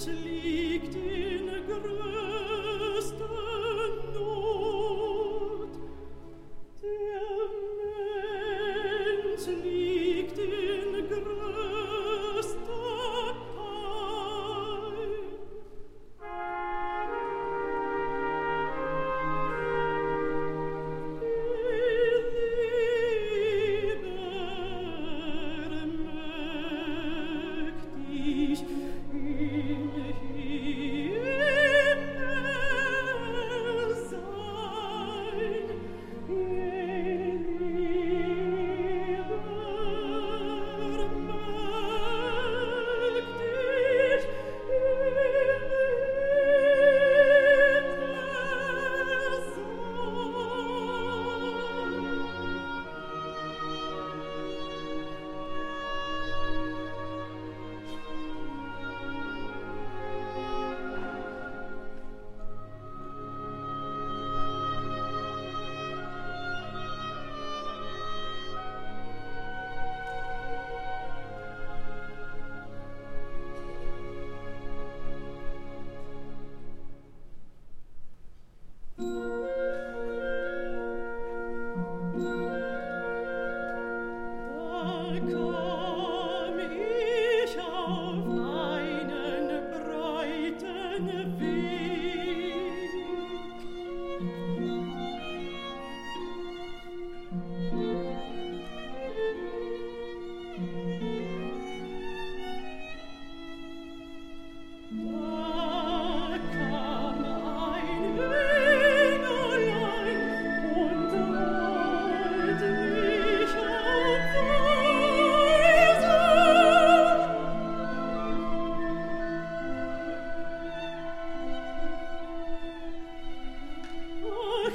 to leave.